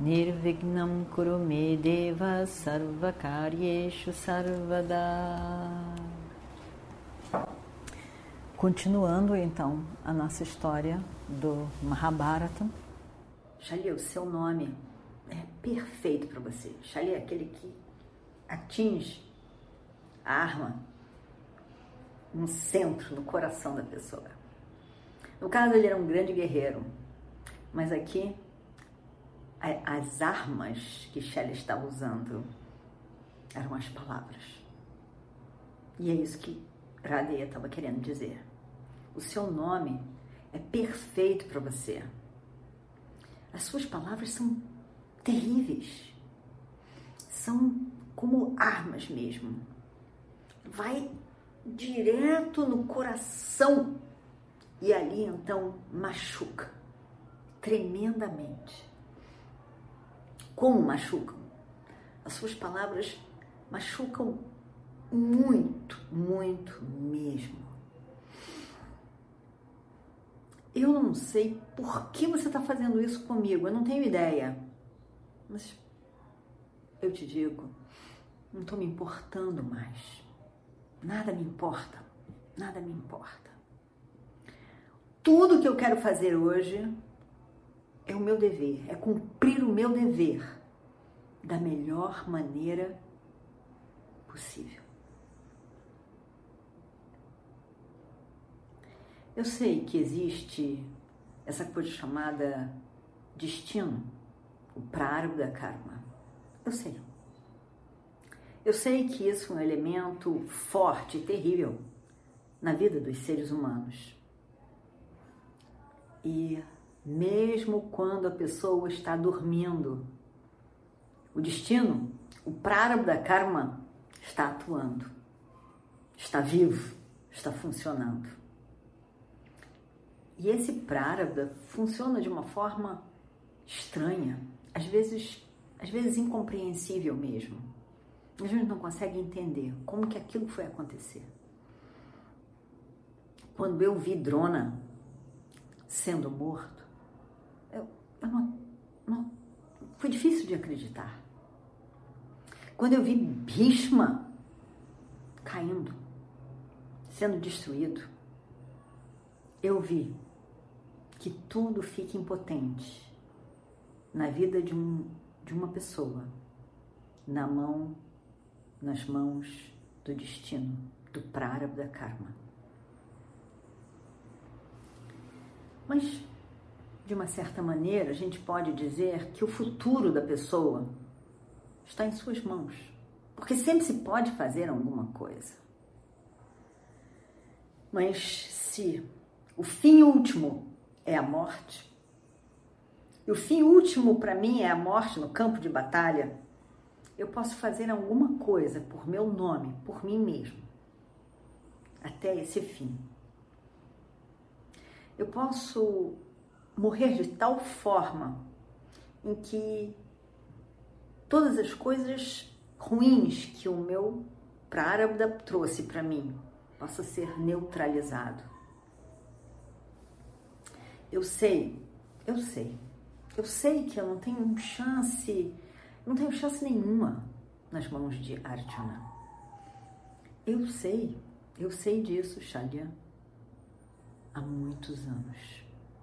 Nirvignam Kurume Deva Sarvakaryeshu Sarvada Continuando então a nossa história do Mahabharata. Shali, o seu nome é perfeito para você. Shali é aquele que atinge a arma no centro, no coração da pessoa. No caso, ele era um grande guerreiro, mas aqui as armas que Shelley estava usando eram as palavras. E é isso que Radeya estava querendo dizer. O seu nome é perfeito para você. As suas palavras são terríveis. São como armas mesmo. Vai direto no coração e ali então machuca tremendamente. Como machucam? As suas palavras machucam muito, muito mesmo. Eu não sei por que você está fazendo isso comigo, eu não tenho ideia. Mas eu te digo, não estou me importando mais. Nada me importa, nada me importa. Tudo que eu quero fazer hoje é o meu dever, é cumprir o meu dever da melhor maneira possível. Eu sei que existe essa coisa chamada destino, o prarabdha karma. Eu sei. Eu sei que isso é um elemento forte e terrível na vida dos seres humanos. E mesmo quando a pessoa está dormindo, o destino, o prarabdha karma, está atuando, está vivo, está funcionando. E esse prarabdha funciona de uma forma estranha, às vezes, às vezes incompreensível mesmo. A gente não consegue entender como que aquilo foi acontecer. Quando eu vi Drona sendo morto, não, foi difícil de acreditar. Quando eu vi Bhishma caindo, sendo destruído, eu vi que tudo fica impotente na vida de, um, de uma pessoa, na mão, nas mãos do destino, do prarabdha karma. Mas, de uma certa maneira, a gente pode dizer que o futuro da pessoa está em suas mãos, porque sempre se pode fazer alguma coisa. Mas se o fim último é a morte. E o fim último para mim é a morte no campo de batalha. Eu posso fazer alguma coisa por meu nome, por mim mesmo, até esse fim. Eu posso morrer de tal forma em que todas as coisas ruins que o meu Prarabdha trouxe para mim possa ser neutralizado. Eu sei, eu sei, eu sei que eu não tenho chance, não tenho chance nenhuma nas mãos de Arjuna. Eu sei, eu sei disso, Shalya, há muitos anos,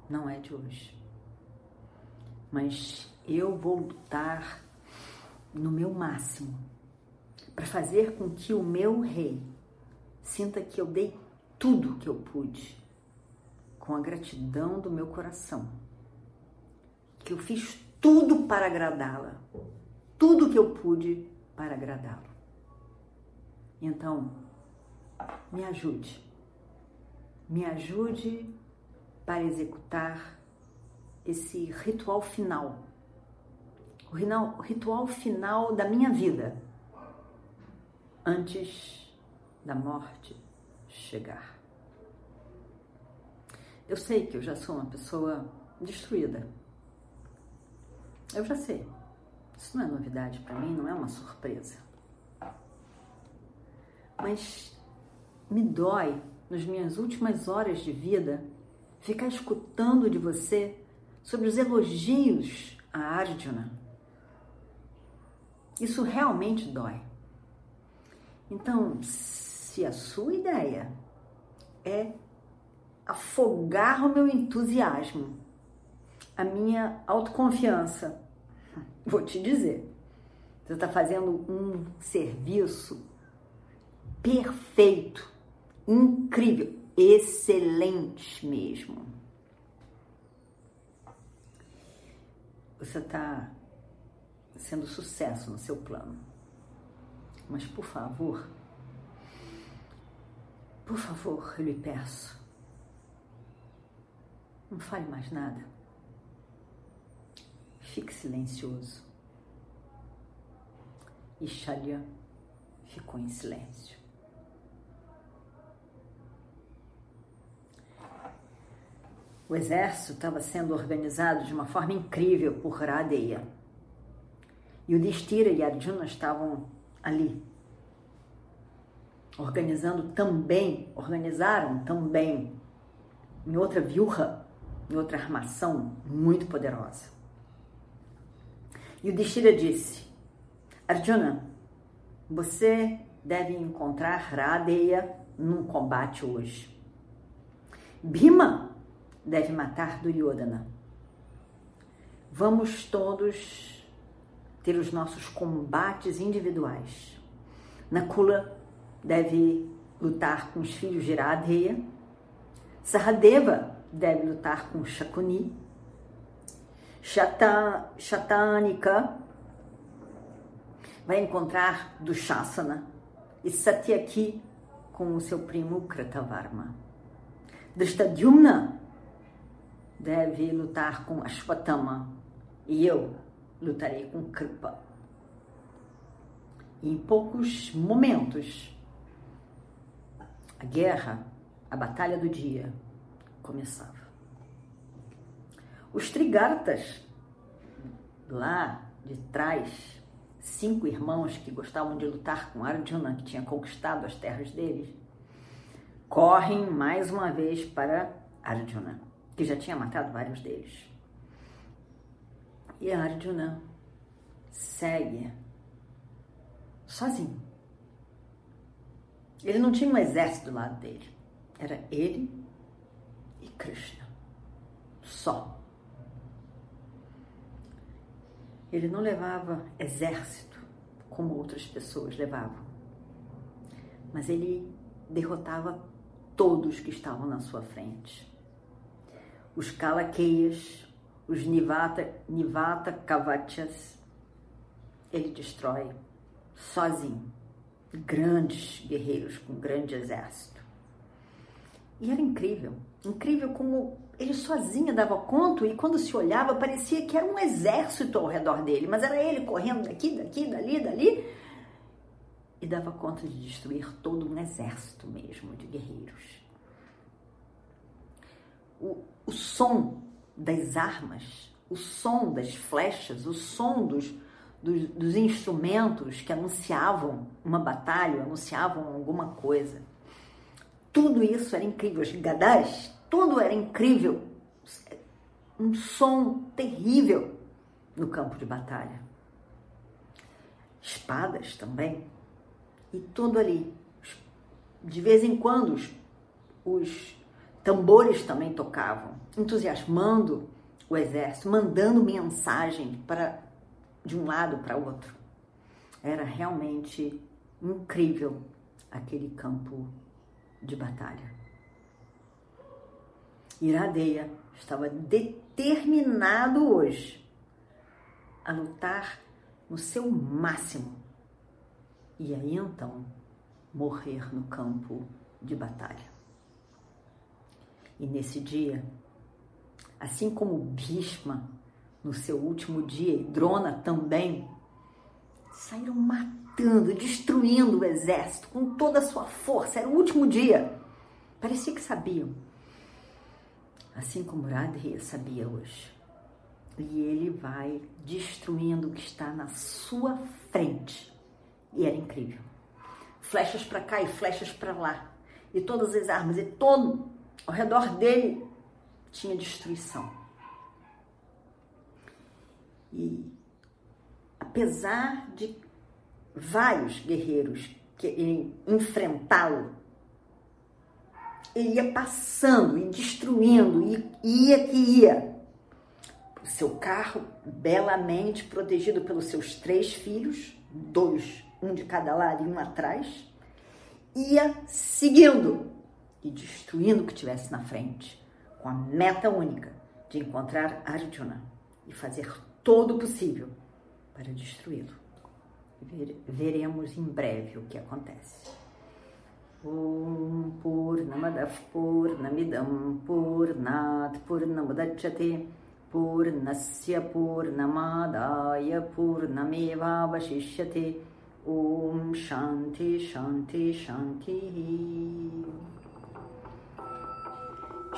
não é de hoje. Mas eu vou lutar no meu máximo para fazer com que o meu rei sinta que eu dei tudo que eu pude com a gratidão do meu coração, que eu fiz tudo para agradá-la, tudo que eu pude para agradá-lo. Então, me ajude, me ajude para executar esse ritual final o ritual final da minha vida, antes da morte chegar. Eu sei que eu já sou uma pessoa destruída. Eu já sei. Isso não é novidade para mim, não é uma surpresa. Mas me dói, nas minhas últimas horas de vida, ficar escutando de você sobre os elogios a Arjuna. Isso realmente dói. Então, se a sua ideia é afogar o meu entusiasmo, a minha autoconfiança, vou te dizer, você está fazendo um serviço perfeito, incrível, excelente mesmo. Você está sendo sucesso no seu plano. Mas por favor, por favor, eu lhe peço, não fale mais nada. Fique silencioso. E Shalya ficou em silêncio. O exército estava sendo organizado de uma forma incrível por Radeya. E o Destira e Arjuna estavam ali, organizando também, organizaram também em outra viurra, em outra armação muito poderosa. E o Destira disse: Arjuna, você deve encontrar Radeya num combate hoje. Bhima deve matar Duryodhana. Vamos todos ter os nossos combates individuais. Nakula deve lutar com os filhos de Radheya. Sahadeva deve lutar com Shakuni. Shata, Shatanika vai encontrar Dushasana e Satyaki com o seu primo Kratavarma. Drishtadyumna deve lutar com Ashwatthama e eu lutarei com Kripa. E em poucos momentos, a guerra, a batalha do dia começava. Os Trigartas, lá de trás, cinco irmãos que gostavam de lutar com Arjuna, que tinha conquistado as terras deles, correm mais uma vez para Arjuna que já tinha matado vários deles. E Arjuna segue sozinho. Ele não tinha um exército do lado dele. Era ele e Krishna. Só. Ele não levava exército como outras pessoas levavam. Mas ele derrotava todos que estavam na sua frente os Kalakeyas, os Nivata, Nivata Kavachas, ele destrói sozinho. Grandes guerreiros com grande exército. E era incrível, incrível como ele sozinho dava conta e quando se olhava parecia que era um exército ao redor dele, mas era ele correndo daqui, daqui, dali, dali e dava conta de destruir todo um exército mesmo de guerreiros. O, o som das armas, o som das flechas, o som dos, dos, dos instrumentos que anunciavam uma batalha, anunciavam alguma coisa. Tudo isso era incrível. Os gadás, tudo era incrível. Um som terrível no campo de batalha. Espadas também. E tudo ali. De vez em quando, os, os Tambores também tocavam, entusiasmando o exército, mandando mensagem para de um lado para outro. Era realmente incrível aquele campo de batalha. Iradeia estava determinado hoje a lutar no seu máximo e aí então morrer no campo de batalha. E nesse dia, assim como Bhishma no seu último dia, e Drona também, saíram matando, destruindo o exército com toda a sua força. Era o último dia. Parecia que sabiam. Assim como Radhe sabia hoje. E ele vai destruindo o que está na sua frente. E era incrível. Flechas para cá e flechas para lá. E todas as armas. E todo ao redor dele tinha destruição. E apesar de vários guerreiros quererem enfrentá-lo, ele ia passando e destruindo, e ia que ia. O seu carro, belamente protegido pelos seus três filhos, dois, um de cada lado e um atrás, ia seguindo e destruindo o que tivesse na frente, com a meta única de encontrar Arjuna e fazer todo o possível para destruí-lo. Veremos em breve o que acontece. Om Purnamadav Purnamidam Purnat Purnamudachyate Purnasya Purnamadaya Purnamevavashishyate Om Shanti Shanti Shanti